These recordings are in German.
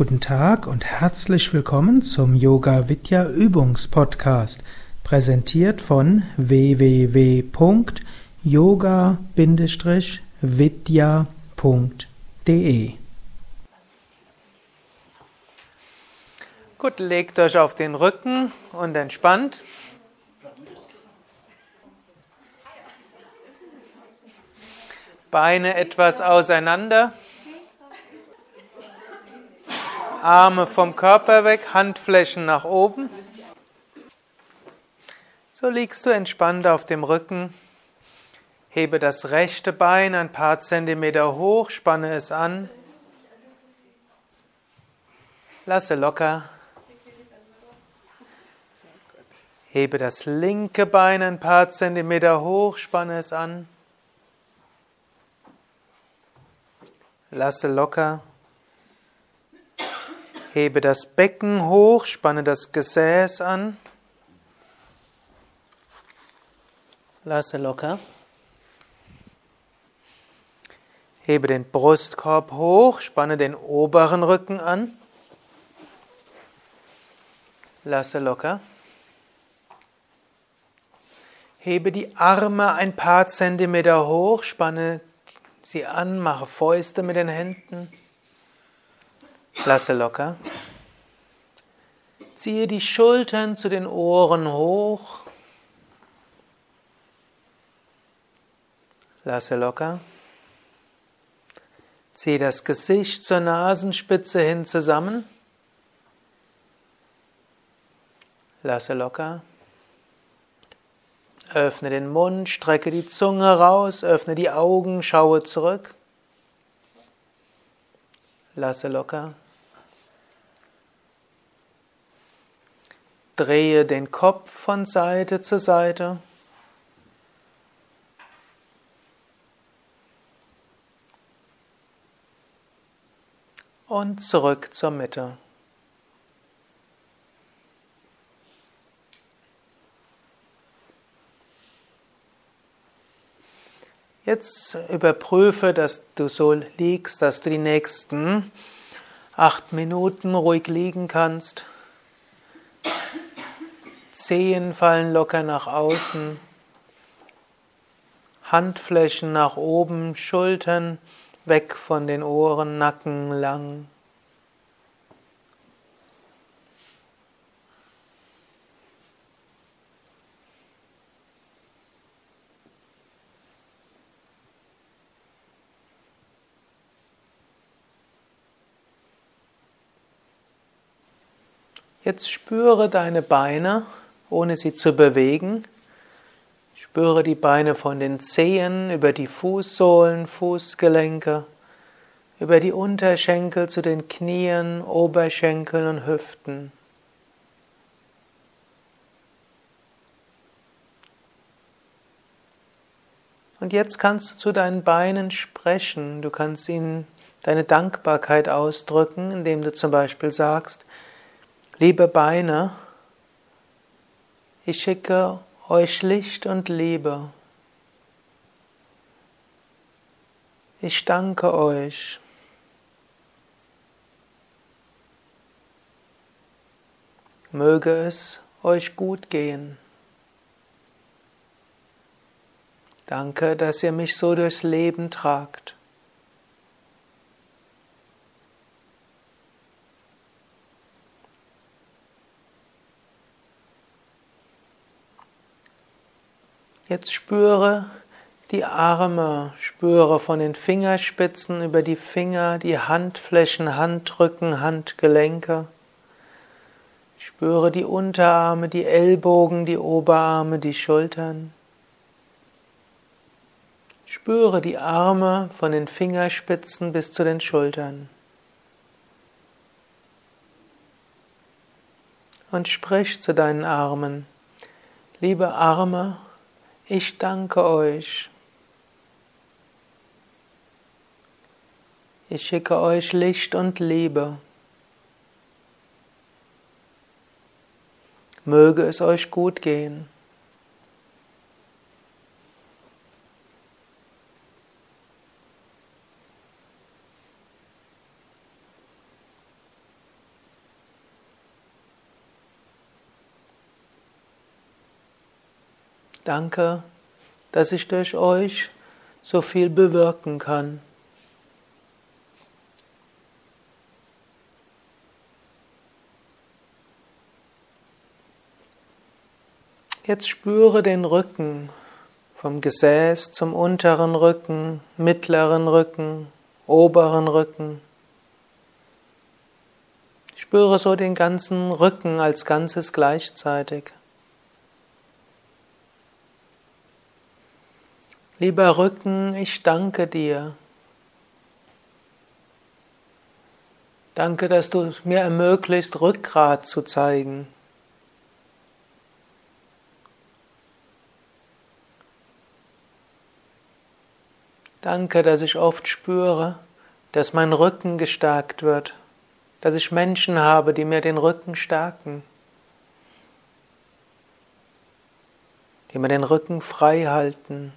Guten Tag und herzlich willkommen zum Yoga Vidya Übungspodcast, präsentiert von www.yoga-vidya.de. Gut, legt euch auf den Rücken und entspannt. Beine etwas auseinander. Arme vom Körper weg, Handflächen nach oben. So liegst du entspannt auf dem Rücken. Hebe das rechte Bein ein paar Zentimeter hoch, spanne es an. Lasse locker. Hebe das linke Bein ein paar Zentimeter hoch, spanne es an. Lasse locker. Hebe das Becken hoch, spanne das Gesäß an. Lasse locker. Hebe den Brustkorb hoch, spanne den oberen Rücken an. Lasse locker. Hebe die Arme ein paar Zentimeter hoch, spanne sie an, mache Fäuste mit den Händen. Lasse locker. Ziehe die Schultern zu den Ohren hoch. Lasse locker. Ziehe das Gesicht zur Nasenspitze hin zusammen. Lasse locker. Öffne den Mund, strecke die Zunge raus, öffne die Augen, schaue zurück. Lasse locker. Drehe den Kopf von Seite zu Seite. Und zurück zur Mitte. Jetzt überprüfe, dass du so liegst, dass du die nächsten acht Minuten ruhig liegen kannst. Zehen fallen locker nach außen, Handflächen nach oben, Schultern weg von den Ohren, Nacken lang. Jetzt spüre deine Beine, ohne sie zu bewegen. Spüre die Beine von den Zehen über die Fußsohlen, Fußgelenke, über die Unterschenkel zu den Knien, Oberschenkeln und Hüften. Und jetzt kannst du zu deinen Beinen sprechen. Du kannst ihnen deine Dankbarkeit ausdrücken, indem du zum Beispiel sagst, Liebe Beine, ich schicke euch Licht und Liebe. Ich danke euch. Möge es euch gut gehen. Danke, dass ihr mich so durchs Leben tragt. Jetzt spüre die Arme, spüre von den Fingerspitzen über die Finger, die Handflächen, Handrücken, Handgelenke. Spüre die Unterarme, die Ellbogen, die Oberarme, die Schultern. Spüre die Arme von den Fingerspitzen bis zu den Schultern. Und sprich zu deinen Armen. Liebe Arme, ich danke euch. Ich schicke euch Licht und Liebe. Möge es euch gut gehen. Danke, dass ich durch euch so viel bewirken kann. Jetzt spüre den Rücken vom Gesäß zum unteren Rücken, mittleren Rücken, oberen Rücken. Spüre so den ganzen Rücken als Ganzes gleichzeitig. Lieber Rücken, ich danke dir. Danke, dass du mir ermöglicht, Rückgrat zu zeigen. Danke, dass ich oft spüre, dass mein Rücken gestärkt wird, dass ich Menschen habe, die mir den Rücken stärken, die mir den Rücken frei halten.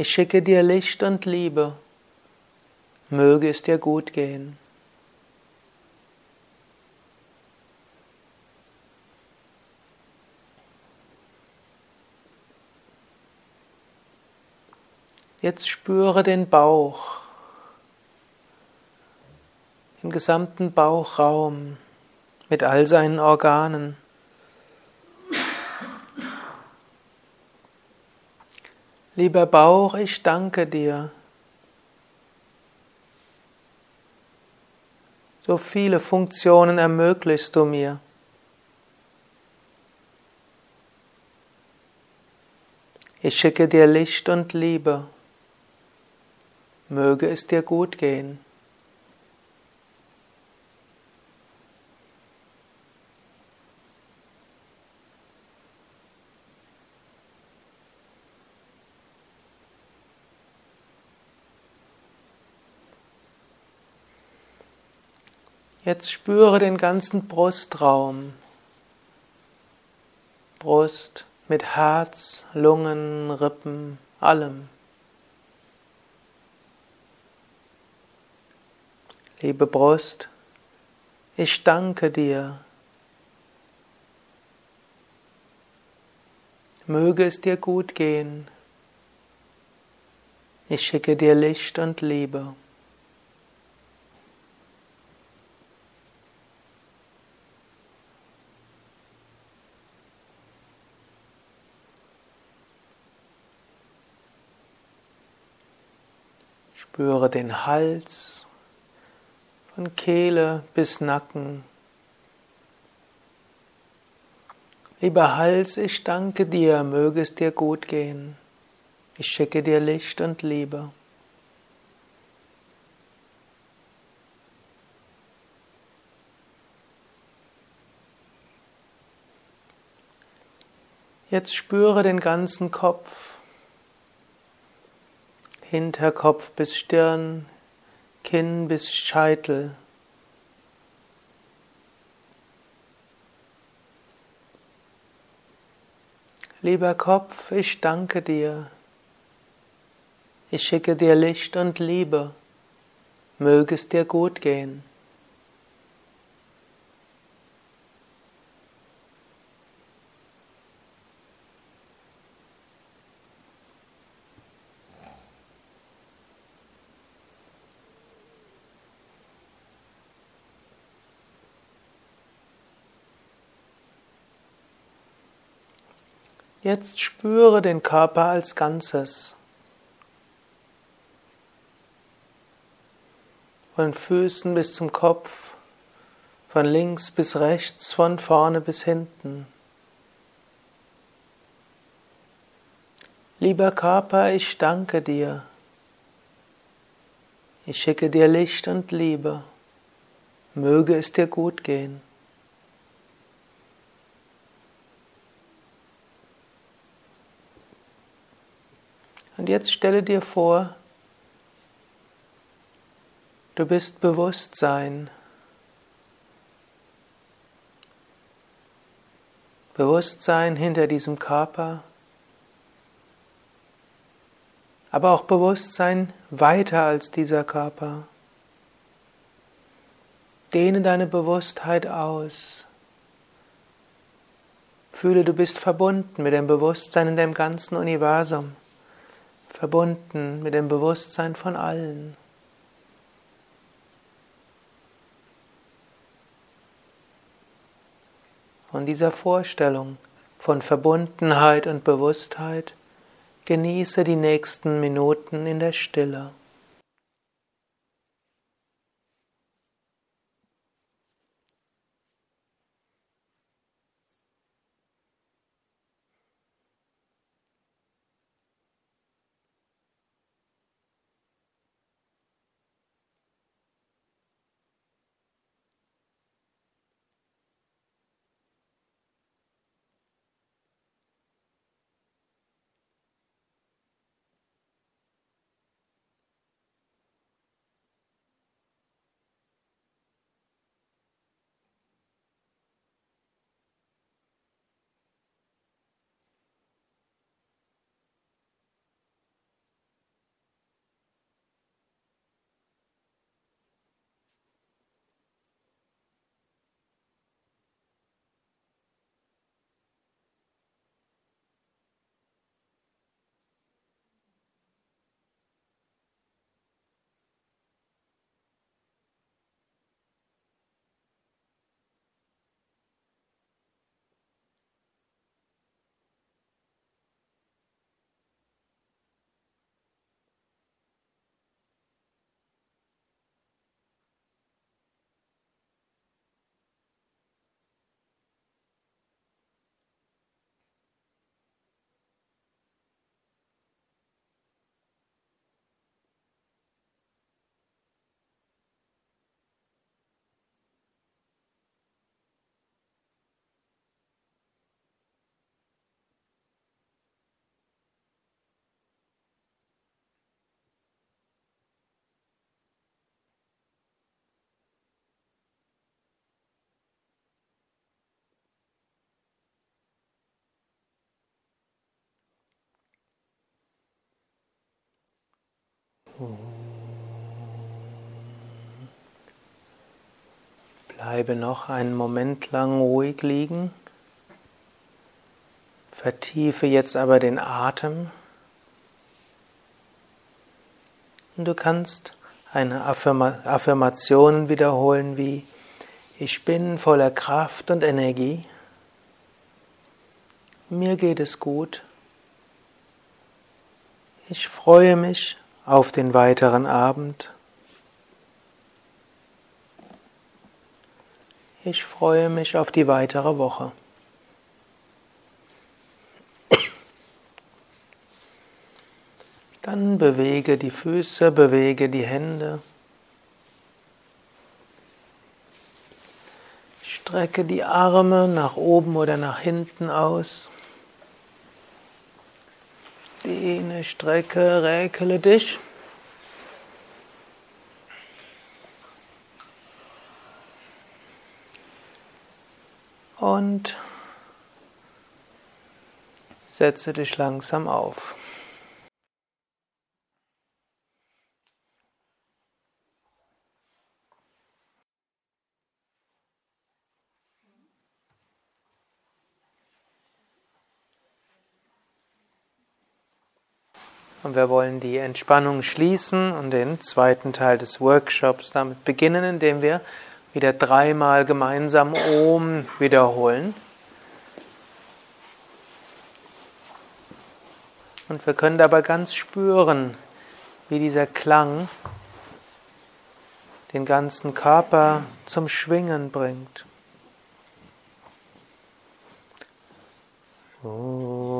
Ich schicke dir Licht und Liebe, möge es dir gut gehen. Jetzt spüre den Bauch, den gesamten Bauchraum mit all seinen Organen. Lieber Bauch, ich danke dir. So viele Funktionen ermöglichst du mir. Ich schicke dir Licht und Liebe möge es dir gut gehen. Jetzt spüre den ganzen Brustraum. Brust mit Herz, Lungen, Rippen, allem. Liebe Brust, ich danke dir. Möge es dir gut gehen. Ich schicke dir Licht und Liebe. Spüre den Hals von Kehle bis Nacken. Lieber Hals, ich danke dir, möge es dir gut gehen. Ich schicke dir Licht und Liebe. Jetzt spüre den ganzen Kopf, Hinterkopf bis Stirn, Kinn bis Scheitel. Lieber Kopf, ich danke dir. Ich schicke dir Licht und Liebe. Möge es dir gut gehen. Jetzt spüre den Körper als Ganzes. Von Füßen bis zum Kopf, von links bis rechts, von vorne bis hinten. Lieber Körper, ich danke dir. Ich schicke dir Licht und Liebe. Möge es dir gut gehen. Und jetzt stelle dir vor, du bist Bewusstsein. Bewusstsein hinter diesem Körper, aber auch Bewusstsein weiter als dieser Körper. Dehne deine Bewusstheit aus. Fühle, du bist verbunden mit dem Bewusstsein in dem ganzen Universum, verbunden mit dem Bewusstsein von allen. Und dieser Vorstellung von Verbundenheit und Bewusstheit genieße die nächsten Minuten in der Stille. Bleibe noch einen Moment lang ruhig liegen. Vertiefe jetzt aber den Atem. Und du kannst eine Affirma Affirmation wiederholen wie Ich bin voller Kraft und Energie. Mir geht es gut. Ich freue mich auf den weiteren Abend. Ich freue mich auf die weitere Woche. Dann bewege die Füße, bewege die Hände. Strecke die Arme nach oben oder nach hinten aus. Dehne, strecke, räkele dich. Und setze dich langsam auf. Und wir wollen die Entspannung schließen und den zweiten Teil des Workshops damit beginnen, indem wir wieder dreimal gemeinsam Om wiederholen. Und wir können dabei ganz spüren, wie dieser Klang den ganzen Körper zum Schwingen bringt. Oh.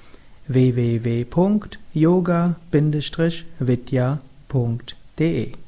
www.yoga-vidya.de